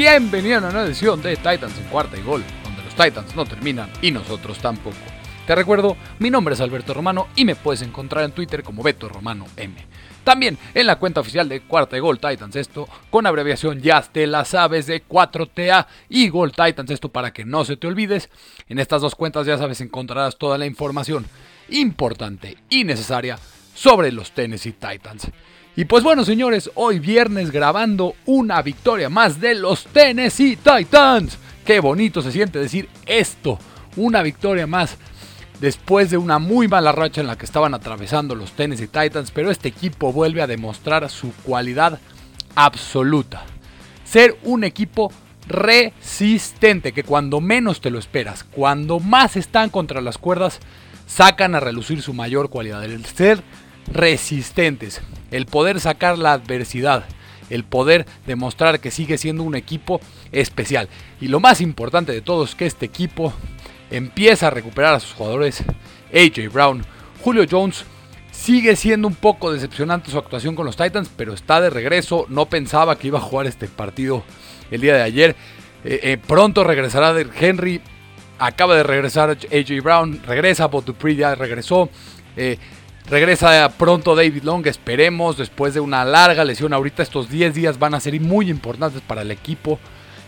Bienvenido a una nueva edición de Titans en cuarta y gol, donde los Titans no terminan y nosotros tampoco. Te recuerdo, mi nombre es Alberto Romano y me puedes encontrar en Twitter como Beto Romano M. También en la cuenta oficial de Cuarta y Gol Titans esto, con abreviación ya te las sabes de 4TA y Gol Titans esto para que no se te olvides. En estas dos cuentas ya sabes encontrarás toda la información importante y necesaria sobre los Tennessee Titans. Y pues bueno, señores, hoy viernes grabando una victoria más de los Tennessee Titans. Qué bonito se siente decir esto, una victoria más después de una muy mala racha en la que estaban atravesando los Tennessee Titans, pero este equipo vuelve a demostrar su cualidad absoluta. Ser un equipo resistente, que cuando menos te lo esperas, cuando más están contra las cuerdas, sacan a relucir su mayor cualidad, el ser resistentes, el poder sacar la adversidad, el poder demostrar que sigue siendo un equipo especial. Y lo más importante de todo es que este equipo empieza a recuperar a sus jugadores. AJ Brown, Julio Jones sigue siendo un poco decepcionante su actuación con los Titans, pero está de regreso. No pensaba que iba a jugar este partido el día de ayer. Eh, eh, pronto regresará Henry. Acaba de regresar AJ Brown. Regresa, Bob Dupree ya regresó. Eh, Regresa pronto David Long, esperemos, después de una larga lesión. Ahorita estos 10 días van a ser muy importantes para el equipo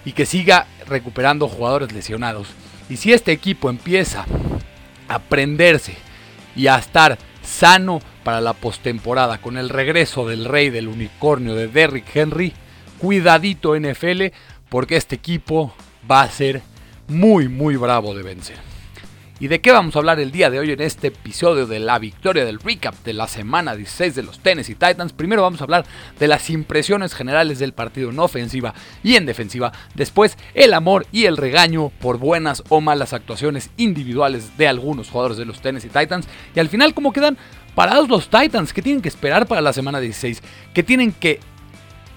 y que siga recuperando jugadores lesionados. Y si este equipo empieza a prenderse y a estar sano para la postemporada con el regreso del rey del unicornio de Derrick Henry, cuidadito NFL porque este equipo va a ser muy muy bravo de vencer. ¿Y de qué vamos a hablar el día de hoy en este episodio de la victoria del recap de la semana 16 de los Tennessee Titans? Primero vamos a hablar de las impresiones generales del partido en ofensiva y en defensiva. Después, el amor y el regaño por buenas o malas actuaciones individuales de algunos jugadores de los Tennessee Titans. Y al final, ¿cómo quedan parados los Titans? ¿Qué tienen que esperar para la semana 16? ¿Qué tienen que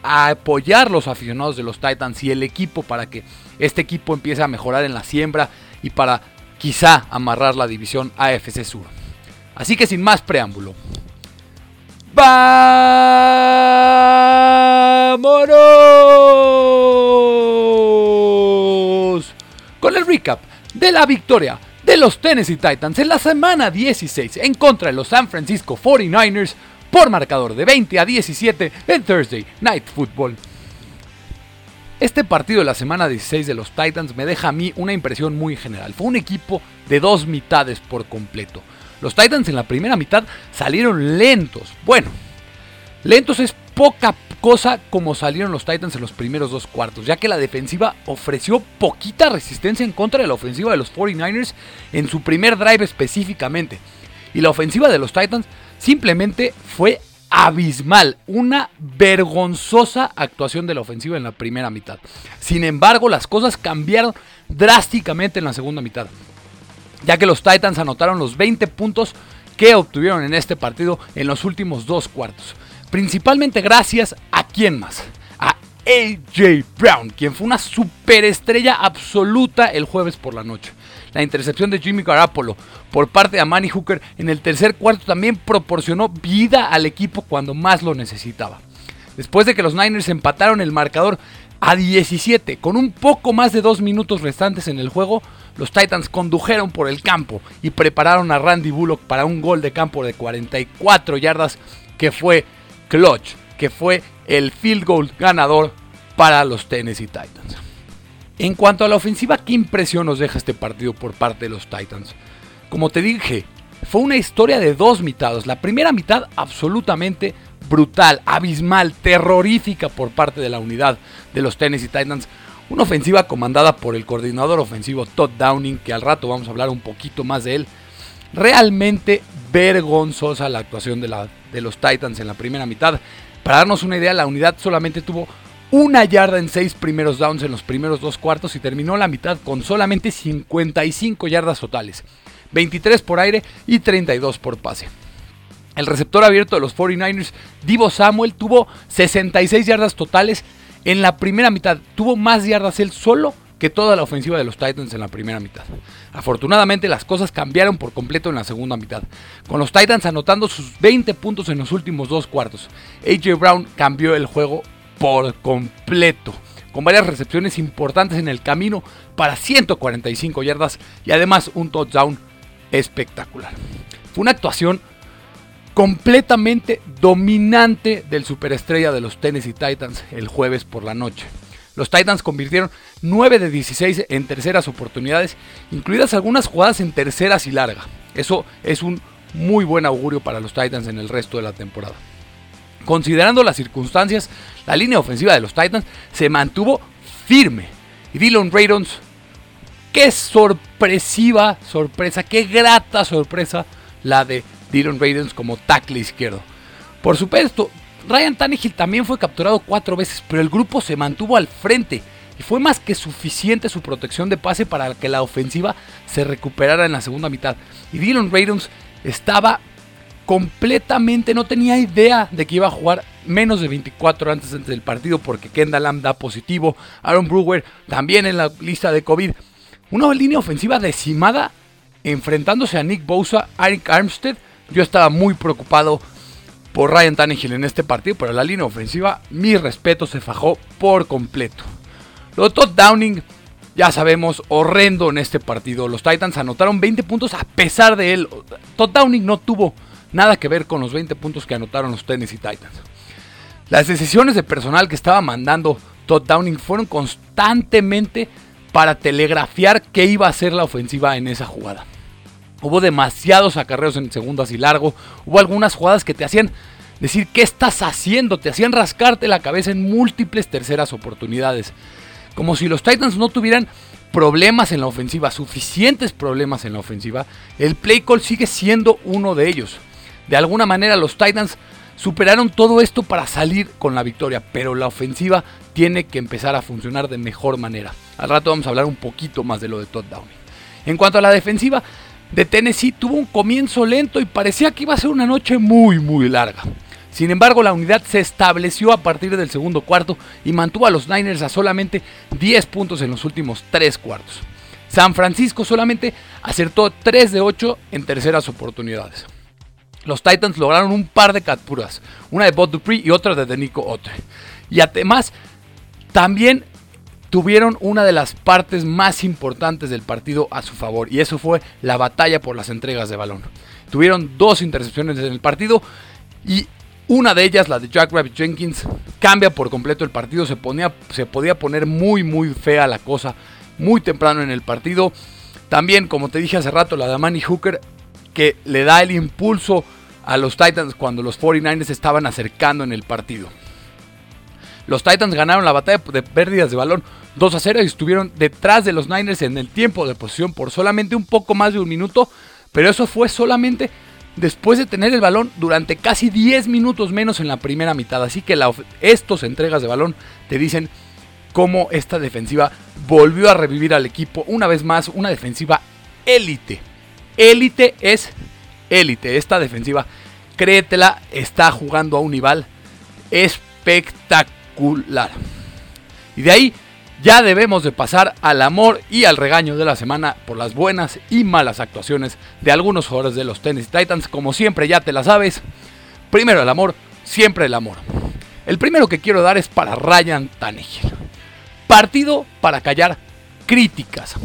apoyar los aficionados de los Titans y el equipo para que este equipo empiece a mejorar en la siembra y para quizá amarrar la división AFC Sur. Así que sin más preámbulo, ¡vámonos! Con el recap de la victoria de los Tennessee Titans en la semana 16 en contra de los San Francisco 49ers por marcador de 20 a 17 en Thursday Night Football. Este partido de la semana 16 de los Titans me deja a mí una impresión muy general. Fue un equipo de dos mitades por completo. Los Titans en la primera mitad salieron lentos. Bueno, lentos es poca cosa como salieron los Titans en los primeros dos cuartos, ya que la defensiva ofreció poquita resistencia en contra de la ofensiva de los 49ers en su primer drive específicamente. Y la ofensiva de los Titans simplemente fue abismal, una vergonzosa actuación de la ofensiva en la primera mitad. Sin embargo, las cosas cambiaron drásticamente en la segunda mitad, ya que los Titans anotaron los 20 puntos que obtuvieron en este partido en los últimos dos cuartos. Principalmente gracias a quién más, a AJ Brown, quien fue una superestrella absoluta el jueves por la noche. La intercepción de Jimmy Garoppolo por parte de Manny Hooker en el tercer cuarto también proporcionó vida al equipo cuando más lo necesitaba. Después de que los Niners empataron el marcador a 17 con un poco más de dos minutos restantes en el juego, los Titans condujeron por el campo y prepararon a Randy Bullock para un gol de campo de 44 yardas que fue clutch, que fue el field goal ganador para los Tennessee Titans. En cuanto a la ofensiva, ¿qué impresión nos deja este partido por parte de los Titans? Como te dije, fue una historia de dos mitades. La primera mitad absolutamente brutal, abismal, terrorífica por parte de la unidad de los Tennessee Titans. Una ofensiva comandada por el coordinador ofensivo Todd Downing, que al rato vamos a hablar un poquito más de él. Realmente vergonzosa la actuación de, la, de los Titans en la primera mitad. Para darnos una idea, la unidad solamente tuvo una yarda en seis primeros downs en los primeros dos cuartos y terminó la mitad con solamente 55 yardas totales, 23 por aire y 32 por pase. El receptor abierto de los 49ers, Divo Samuel, tuvo 66 yardas totales en la primera mitad. Tuvo más yardas él solo que toda la ofensiva de los Titans en la primera mitad. Afortunadamente las cosas cambiaron por completo en la segunda mitad, con los Titans anotando sus 20 puntos en los últimos dos cuartos. AJ Brown cambió el juego por completo. con varias recepciones importantes en el camino para 145 yardas y además un touchdown espectacular. Fue una actuación completamente dominante del superestrella de los Tennessee Titans el jueves por la noche. Los Titans convirtieron 9 de 16 en terceras oportunidades, incluidas algunas jugadas en terceras y larga. Eso es un muy buen augurio para los Titans en el resto de la temporada. Considerando las circunstancias, la línea ofensiva de los Titans se mantuvo firme. Y Dylan Raidons, qué sorpresiva sorpresa, qué grata sorpresa la de Dylan Raidons como tackle izquierdo. Por supuesto, Ryan Tannehill también fue capturado cuatro veces, pero el grupo se mantuvo al frente y fue más que suficiente su protección de pase para que la ofensiva se recuperara en la segunda mitad. Y Dylan Raidons estaba completamente, no tenía idea de que iba a jugar menos de 24 antes del partido porque Kendall Lamb da positivo, Aaron Brewer también en la lista de COVID. Una línea ofensiva decimada enfrentándose a Nick Bosa, Eric Armstead. Yo estaba muy preocupado por Ryan Tannehill en este partido, pero la línea ofensiva, mi respeto, se fajó por completo. Lo Todd Downing, ya sabemos, horrendo en este partido. Los Titans anotaron 20 puntos a pesar de él. Todd Downing no tuvo nada que ver con los 20 puntos que anotaron los Tennessee Titans. Las decisiones de personal que estaba mandando Todd Downing fueron constantemente para telegrafiar qué iba a ser la ofensiva en esa jugada. Hubo demasiados acarreos en segundas y largo. Hubo algunas jugadas que te hacían decir qué estás haciendo. Te hacían rascarte la cabeza en múltiples terceras oportunidades. Como si los Titans no tuvieran problemas en la ofensiva, suficientes problemas en la ofensiva. El play call sigue siendo uno de ellos. De alguna manera los Titans superaron todo esto para salir con la victoria, pero la ofensiva tiene que empezar a funcionar de mejor manera. Al rato vamos a hablar un poquito más de lo de Todd Downey. En cuanto a la defensiva, de Tennessee tuvo un comienzo lento y parecía que iba a ser una noche muy muy larga. Sin embargo, la unidad se estableció a partir del segundo cuarto y mantuvo a los Niners a solamente 10 puntos en los últimos 3 cuartos. San Francisco solamente acertó 3 de 8 en terceras oportunidades. Los Titans lograron un par de capturas, una de Bob Dupree y otra de Denico Otre. Y además, también tuvieron una de las partes más importantes del partido a su favor y eso fue la batalla por las entregas de balón. Tuvieron dos intercepciones en el partido y una de ellas, la de Jack Rabbit Jenkins, cambia por completo el partido. Se, ponía, se podía poner muy, muy fea la cosa muy temprano en el partido. También, como te dije hace rato, la de Manny Hooker, que le da el impulso a los Titans cuando los 49ers se estaban acercando en el partido. Los Titans ganaron la batalla de pérdidas de balón 2 a 0 y estuvieron detrás de los Niners en el tiempo de posición por solamente un poco más de un minuto, pero eso fue solamente después de tener el balón durante casi 10 minutos menos en la primera mitad. Así que estos entregas de balón te dicen cómo esta defensiva volvió a revivir al equipo una vez más, una defensiva élite. Élite es élite. Esta defensiva, créetela, está jugando a un nivel espectacular. Y de ahí ya debemos de pasar al amor y al regaño de la semana por las buenas y malas actuaciones de algunos jugadores de los Tennessee Titans. Como siempre ya te la sabes. Primero el amor, siempre el amor. El primero que quiero dar es para Ryan Tannehill. Partido para callar críticas.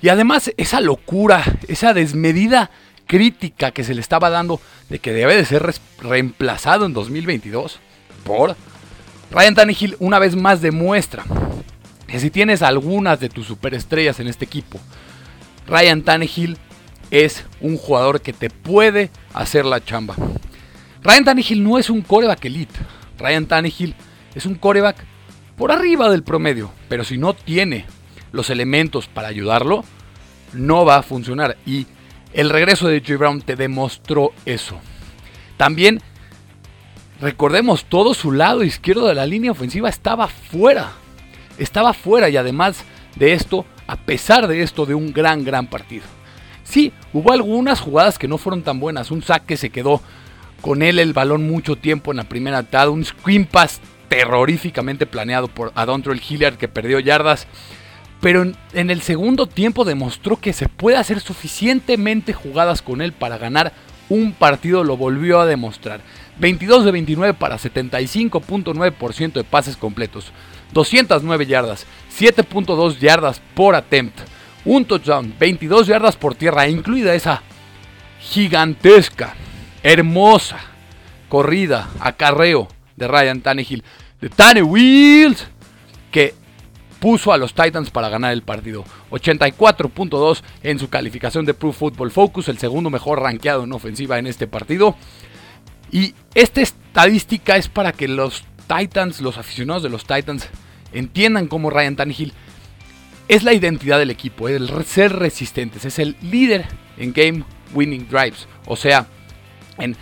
Y además esa locura, esa desmedida crítica que se le estaba dando de que debe de ser reemplazado en 2022 por Ryan Tannehill una vez más demuestra que si tienes algunas de tus superestrellas en este equipo, Ryan Tannehill es un jugador que te puede hacer la chamba. Ryan Tannehill no es un coreback elite. Ryan Tannehill es un coreback por arriba del promedio. Pero si no tiene los elementos para ayudarlo, no va a funcionar. Y el regreso de J. Brown te demostró eso. También recordemos todo su lado izquierdo de la línea ofensiva estaba fuera estaba fuera y además de esto, a pesar de esto, de un gran, gran partido. Sí, hubo algunas jugadas que no fueron tan buenas. Un saque se quedó con él el balón mucho tiempo en la primera mitad. Un screen pass terroríficamente planeado por Adontrell Hilliard que perdió yardas. Pero en, el segundo tiempo demostró que se puede hacer suficientemente jugadas con él para ganar un partido. Lo volvió a demostrar. 22 de 29 para 75.9% de pases completos. 209 yardas, 7.2 yardas por attempt, un touchdown, 22 yardas por tierra, incluida esa gigantesca, hermosa corrida, acarreo de Ryan Tannehill, de Tanne Wheels, que puso a los Titans para ganar el partido. 84.2 en su calificación de Pro Football Focus, el segundo mejor rankeado en ofensiva en este partido. Y esta estadística es para que los Titans, los aficionados de los Titans, entiendan cómo Ryan Tannehill es la identidad del equipo, el ser resistentes, es el líder en game winning drives, o sea, en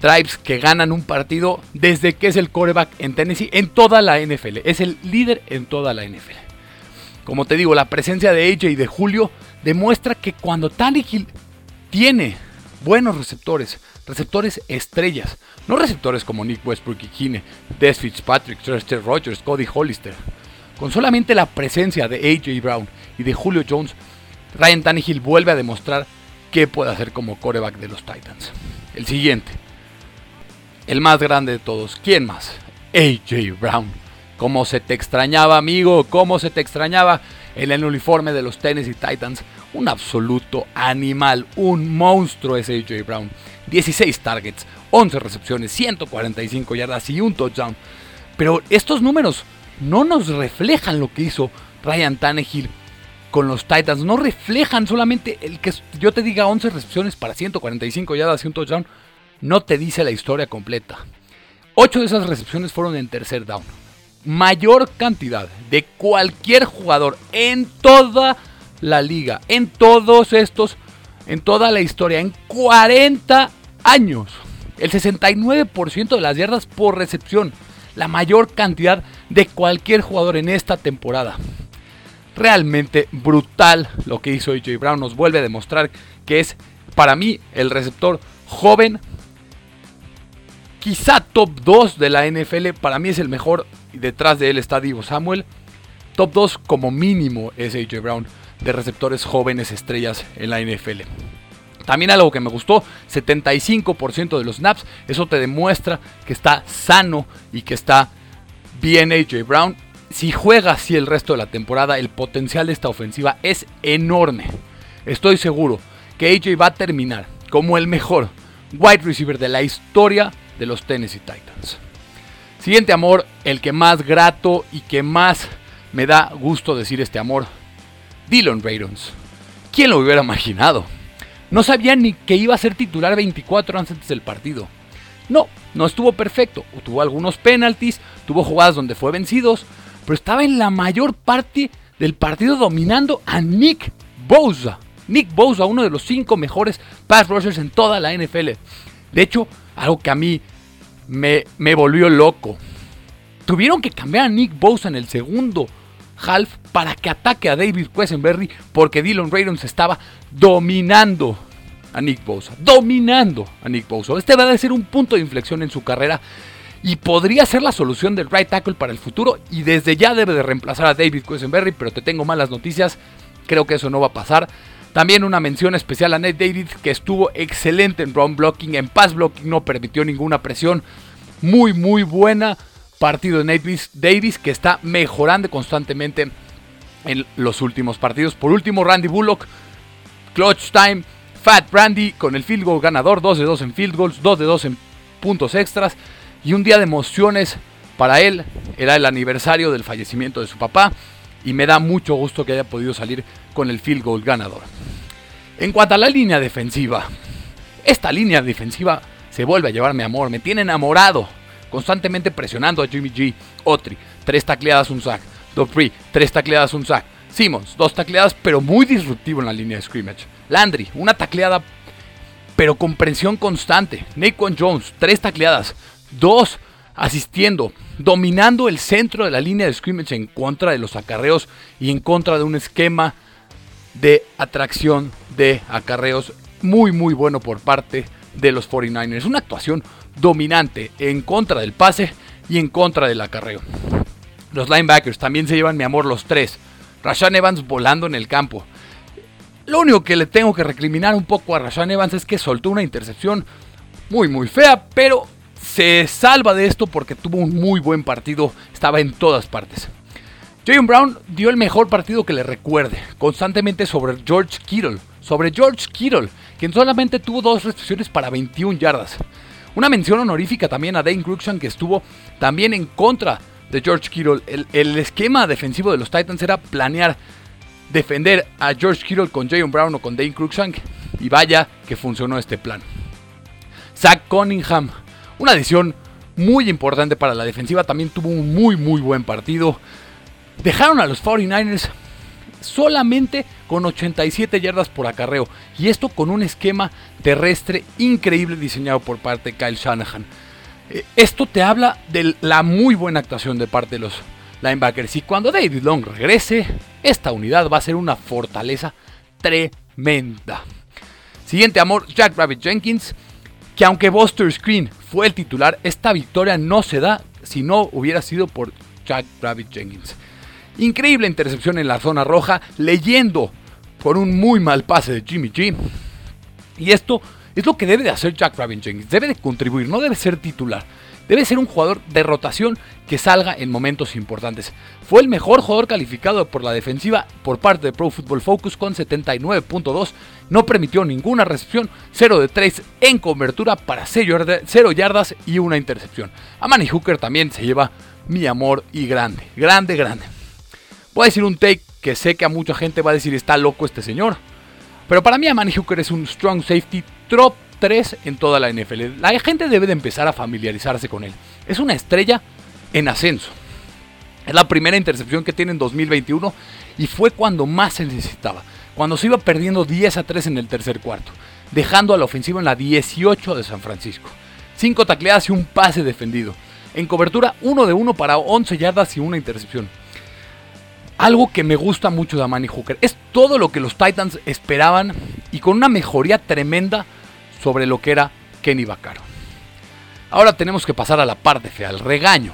drives que ganan un partido desde que es el coreback en Tennessee en toda la NFL, es el líder en toda la NFL. Como te digo, la presencia de AJ y de Julio demuestra que cuando Tannehill tiene buenos receptores, receptores estrellas, no receptores como Nick Westbrook y Kine, Des Fitzpatrick, Chester Rogers, Cody Hollister. Con solamente la presencia de AJ Brown y de Julio Jones, Ryan Tannehill vuelve a demostrar qué puede hacer como coreback de los Titans. El siguiente, el más grande de todos, ¿quién más? AJ Brown. ¿Cómo se te extrañaba, amigo? ¿Cómo se te extrañaba? En el uniforme de los Tennessee Titans, un absoluto animal, un monstruo es AJ Brown. 16 targets, 11 recepciones, 145 yardas y un touchdown. Pero estos números no nos reflejan lo que hizo Ryan Tannehill con los Titans. No reflejan solamente el que yo te diga 11 recepciones para 145 yardas y un touchdown. No te dice la historia completa. 8 de esas recepciones fueron en tercer down. Mayor cantidad de cualquier jugador en toda la liga. En todos estos, en toda la historia. En 40 años. El 69% de las yardas por recepción. La mayor cantidad de cualquier jugador en esta temporada. Realmente brutal lo que hizo AJ Brown. Nos vuelve a demostrar que es para mí el receptor joven. Quizá top 2 de la NFL. Para mí es el mejor. Y detrás de él está Divo Samuel. Top 2 como mínimo es AJ Brown de receptores jóvenes estrellas en la NFL. También algo que me gustó, 75% de los snaps, eso te demuestra que está sano y que está bien AJ Brown. Si juega así el resto de la temporada, el potencial de esta ofensiva es enorme. Estoy seguro que AJ va a terminar como el mejor wide receiver de la historia de los Tennessee Titans. Siguiente amor, el que más grato y que más me da gusto decir este amor, Dylan Raidons. ¿Quién lo hubiera imaginado? No sabía ni que iba a ser titular 24 antes del partido. No, no estuvo perfecto. Tuvo algunos penalties, tuvo jugadas donde fue vencidos, pero estaba en la mayor parte del partido dominando a Nick Bosa. Nick Bosa, uno de los cinco mejores pass rushers en toda la NFL. De hecho, algo que a mí me, me volvió loco. Tuvieron que cambiar a Nick Bosa en el segundo half para que ataque a David Quesenberry porque Dylan Raidons estaba dominando a Nick Bosa. Dominando a Nick Bosa. Este va a ser un punto de inflexión en su carrera y podría ser la solución del right tackle para el futuro y desde ya debe de reemplazar a David Quesenberry, pero te tengo malas noticias, creo que eso no va a pasar. También una mención especial a Nate David que estuvo excelente en run blocking, en pass blocking no permitió ninguna presión, muy muy buena partido de Nate Davis que está mejorando constantemente en los últimos partidos. Por último, Randy Bullock, clutch time, Fat Randy con el field goal ganador, 2 de 2 en field goals, 2 de 2 en puntos extras y un día de emociones para él. Era el aniversario del fallecimiento de su papá y me da mucho gusto que haya podido salir con el field goal ganador. En cuanto a la línea defensiva, esta línea defensiva se vuelve a llevarme amor, me tiene enamorado, constantemente presionando a Jimmy G, Otri, tres tacleadas, un sack. Dupree, tres tacleadas, un sack. Simmons, dos tacleadas, pero muy disruptivo en la línea de scrimmage. Landry, una tacleada, pero con presión constante. Naquan Jones, tres tacleadas, dos asistiendo, dominando el centro de la línea de scrimmage en contra de los acarreos y en contra de un esquema de atracción de acarreos muy muy bueno por parte de los 49ers. Una actuación dominante en contra del pase y en contra del acarreo. Los linebackers también se llevan mi amor los tres. Rashan Evans volando en el campo. Lo único que le tengo que recriminar un poco a Rashan Evans es que soltó una intercepción muy muy fea, pero se salva de esto porque tuvo un muy buen partido, estaba en todas partes. Jayon Brown dio el mejor partido que le recuerde, constantemente sobre George Kittle, sobre George Kittle, quien solamente tuvo dos recepciones para 21 yardas. Una mención honorífica también a Dane Cruikshank que estuvo también en contra de George Kittle. El, esquema defensivo de los Titans era planear defender a George Kittle con Jayon Brown o con Dane Cruikshank y vaya que funcionó este plan. Zach Cunningham, una adición muy importante para la defensiva, también tuvo un muy muy buen partido. Dejaron a los 49ers solamente con 87 yardas por acarreo. Y esto con un esquema terrestre increíble diseñado por parte de Kyle Shanahan. Eh, esto te habla de la muy buena actuación de parte de los linebackers. Y cuando David Long regrese, esta unidad va a ser una fortaleza tremenda. Siguiente amor, Jack Rabbit Jenkins. Que aunque Buster Screen fue el titular, esta victoria no se da si no hubiera sido por Jack Rabbit Jenkins. Increíble intercepción en la zona roja, leyendo por un muy mal pase de Jimmy G. Y esto es lo que debe de hacer Jack Rabin Jenkins. Debe de contribuir, no debe ser titular. Debe ser un jugador de rotación que salga en momentos importantes. Fue el mejor jugador calificado por la defensiva por parte de Pro Football Focus con 79.2. No permitió ninguna recepción, 0 de 3 en cobertura para 0 yardas y una intercepción. A Manny Hooker también se lleva mi amor y grande, grande, grande. Voy a decir un take que sé que a mucha gente va a decir está loco este señor. Pero para mí Amani Hooker es un strong safety top 3 en toda la NFL. La gente debe de empezar a familiarizarse con él. Es una estrella en ascenso. Es la primera intercepción que tiene en 2021 y fue cuando más se necesitaba. Cuando se iba perdiendo 10 a 3 en el tercer cuarto, dejando a la ofensiva en la 18 de San Francisco. 5 tacleadas y un pase defendido. En cobertura 1 de 1 para 11 yardas y una intercepción algo que me gusta mucho de Amani Hooker. Es todo lo que los Titans esperaban y con una mejoría tremenda sobre lo que era Kenny Vaccaro. Ahora tenemos que pasar a la parte fea, al regaño.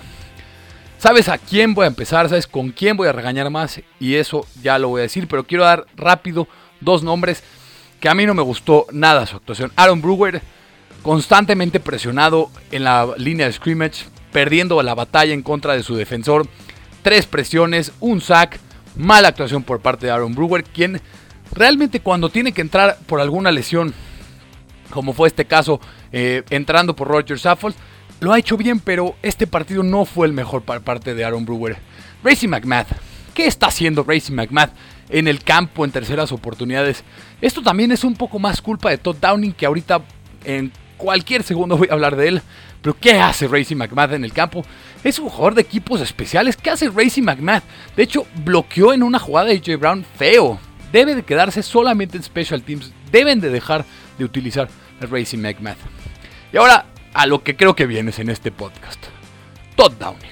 ¿Sabes a quién voy a empezar? ¿Sabes con quién voy a regañar más? Y eso ya lo voy a decir, pero quiero dar rápido dos nombres que a mí no me gustó nada su actuación. Aaron Brewer, constantemente presionado en la línea de scrimmage, perdiendo la batalla en contra de su defensor tres presiones, un sack, mala actuación por parte de Aaron Brewer, quien realmente cuando tiene que entrar por alguna lesión, como fue este caso, eh, entrando por Roger Saffold, lo ha hecho bien, pero este partido no fue el mejor por parte de Aaron Brewer. Racy McMath, ¿qué está haciendo Racy McMath en el campo en terceras oportunidades? Esto también es un poco más culpa de Todd Downing, que ahorita en cualquier segundo voy a hablar de él. Pero ¿qué hace Racy McMath en el campo? Es un jugador de equipos especiales. ¿Qué hace Racy McMath? De hecho, bloqueó en una jugada de AJ Brown feo. Debe de quedarse solamente en Special Teams. Deben de dejar de utilizar a Racy McMath. Y ahora a lo que creo que vienes en este podcast. Todd Downing.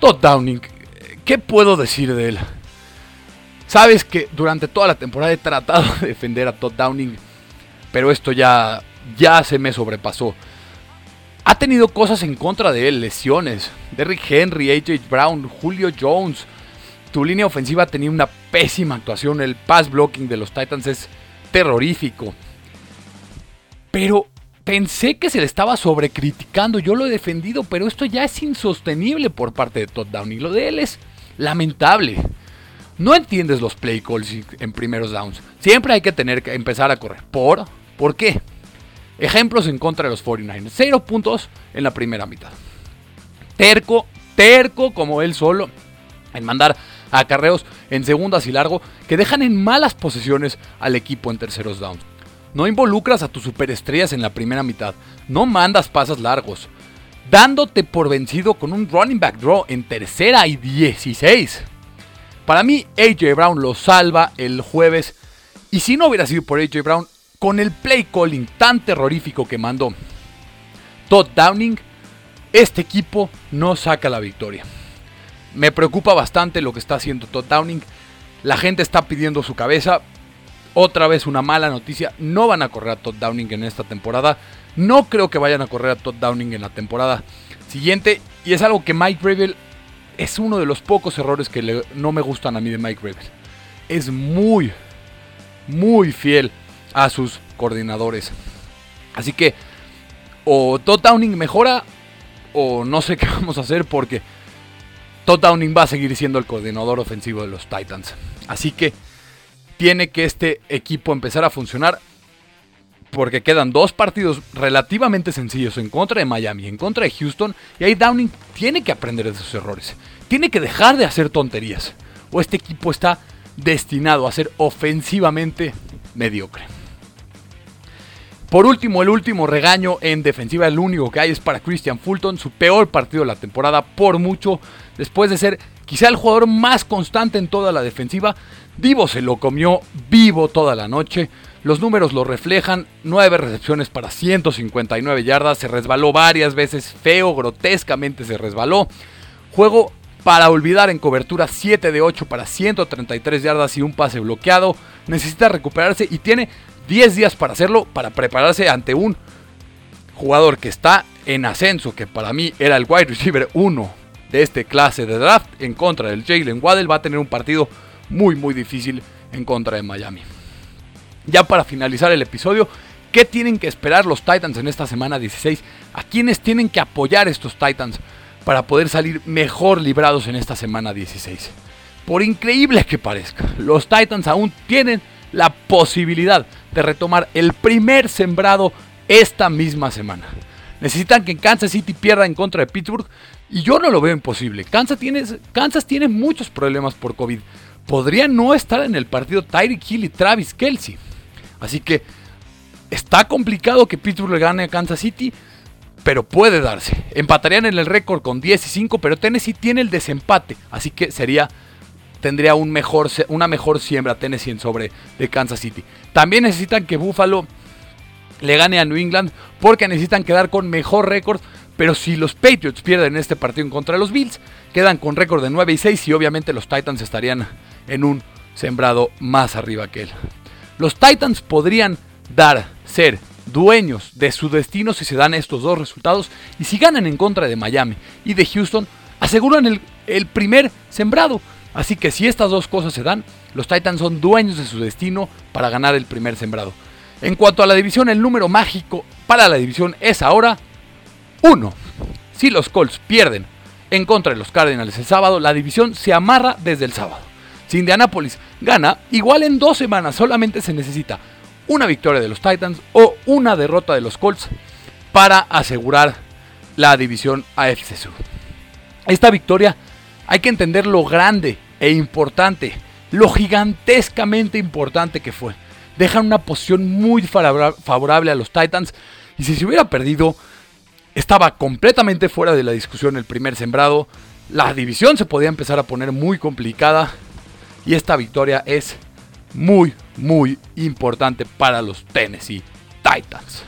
Todd Downing. ¿Qué puedo decir de él? Sabes que durante toda la temporada he tratado de defender a Todd Downing. Pero esto ya, ya se me sobrepasó ha tenido cosas en contra de él, lesiones. Derrick Henry, AJ Brown, Julio Jones. Tu línea ofensiva tenía una pésima actuación. El pass blocking de los Titans es terrorífico. Pero pensé que se le estaba sobrecriticando. Yo lo he defendido, pero esto ya es insostenible por parte de Todd Downey. Lo de él es lamentable. No entiendes los play calls en primeros downs. Siempre hay que tener que empezar a correr. ¿Por? ¿Por qué? Ejemplos en contra de los 49ers. Cero puntos en la primera mitad. Terco, terco como él solo en mandar acarreos en segundas y largo que dejan en malas posiciones al equipo en terceros downs. No involucras a tus superestrellas en la primera mitad. No mandas pasos largos. Dándote por vencido con un running back draw en tercera y 16. Para mí, AJ Brown lo salva el jueves. Y si no hubiera sido por AJ Brown, con el play calling tan terrorífico que mandó Todd Downing, este equipo no saca la victoria. Me preocupa bastante lo que está haciendo Todd Downing. La gente está pidiendo su cabeza. Otra vez una mala noticia. No van a correr a Todd Downing en esta temporada. No creo que vayan a correr a Todd Downing en la temporada siguiente. Y es algo que Mike Revel es uno de los pocos errores que no me gustan a mí de Mike Revel. Es muy, muy fiel a sus coordinadores. Así que o Todd Downing mejora o no sé qué vamos a hacer porque Todd Downing va a seguir siendo el coordinador ofensivo de los Titans. Así que tiene que este equipo empezar a funcionar porque quedan dos partidos relativamente sencillos en contra de Miami, en contra de Houston, y ahí Downing tiene que aprender de sus errores. Tiene que dejar de hacer tonterías. O este equipo está destinado a ser ofensivamente mediocre. Por último, el último regaño en defensiva, el único que hay es para Christian Fulton, su peor partido de la temporada por mucho, después de ser quizá el jugador más constante en toda la defensiva. Divo se lo comió vivo toda la noche. Los números lo reflejan, 9 recepciones para 159 yardas, se resbaló varias veces, feo, grotescamente se resbaló. Juego para olvidar en cobertura 7 de 8 para 133 yardas y un pase bloqueado. Necesita recuperarse y tiene 10 días para hacerlo, para prepararse ante un jugador que está en ascenso, que para mí era el wide receiver 1 de este clase de draft en contra del Jalen Waddell. Va a tener un partido muy muy difícil en contra de Miami. Ya para finalizar el episodio, ¿qué tienen que esperar los Titans en esta semana 16? ¿A quiénes tienen que apoyar estos Titans para poder salir mejor librados en esta semana 16? Por increíble que parezca, los Titans aún tienen la posibilidad de retomar el primer sembrado esta misma semana. Necesitan que Kansas City pierda en contra de Pittsburgh y yo no lo veo imposible. Kansas tiene, Kansas tiene muchos problemas por COVID. Podría no estar en el partido Tyreek Hill y Travis Kelsey. Así que está complicado que Pittsburgh le gane a Kansas City, pero puede darse. Empatarían en el récord con 10 y 5, pero Tennessee tiene el desempate, así que sería tendría una mejor siembra Tennessee en sobre de Kansas City. También necesitan que Buffalo le gane a New England porque necesitan quedar con mejor récord. Pero si los Patriots pierden este partido en contra de los Bills, quedan con récord de 9 y 6 y obviamente los Titans estarían en un sembrado más arriba que él. Los Titans podrían dar, ser dueños de su destino si se dan estos dos resultados y si ganan en contra de Miami y de Houston, aseguran el, el primer sembrado. Así que si estas dos cosas se dan, los Titans son dueños de su destino para ganar el primer sembrado. En cuanto a la división, el número mágico para la división es ahora 1. Si los Colts pierden en contra de los Cardinals el sábado, la división se amarra desde el sábado. Si Indianapolis gana, igual en dos semanas solamente se necesita una victoria de los Titans o una derrota de los Colts para asegurar la división AFC Sur. Esta victoria hay que entender lo grande e importante, lo gigantescamente importante que fue. Dejan una posición muy favorable a los Titans y si se hubiera perdido, estaba completamente fuera de la discusión el primer sembrado. La división se podía empezar a poner muy complicada y esta victoria es muy, muy importante para los Tennessee Titans.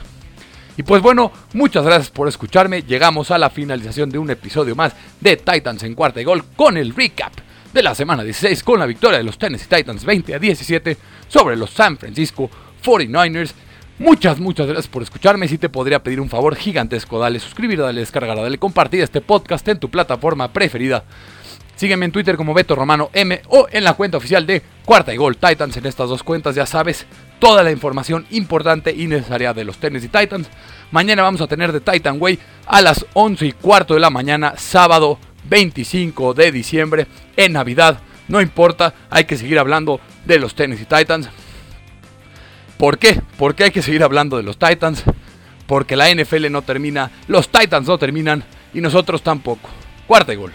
Y pues bueno, muchas gracias por escucharme. Llegamos a la finalización de un episodio más de Titans en cuarta y gol con el recap de la semana 16 con la victoria de los Tennessee Titans 20 a 17 sobre los San Francisco 49ers. Muchas, muchas gracias por escucharme. Si te podría pedir un favor gigantesco, dale suscribir, dale descargar, dale compartir este podcast en tu plataforma preferida Sígueme en Twitter como Beto Romano M o en la cuenta oficial de Cuarta y Gol Titans. En estas dos cuentas ya sabes toda la información importante y necesaria de los Tennessee Titans. Mañana vamos a tener de Titan Way a las 11 y cuarto de la mañana, sábado 25 de diciembre, en Navidad. No importa, hay que seguir hablando de los Tennessee Titans. ¿Por qué? Porque hay que seguir hablando de los Titans. Porque la NFL no termina, los Titans no terminan y nosotros tampoco. Cuarta y gol.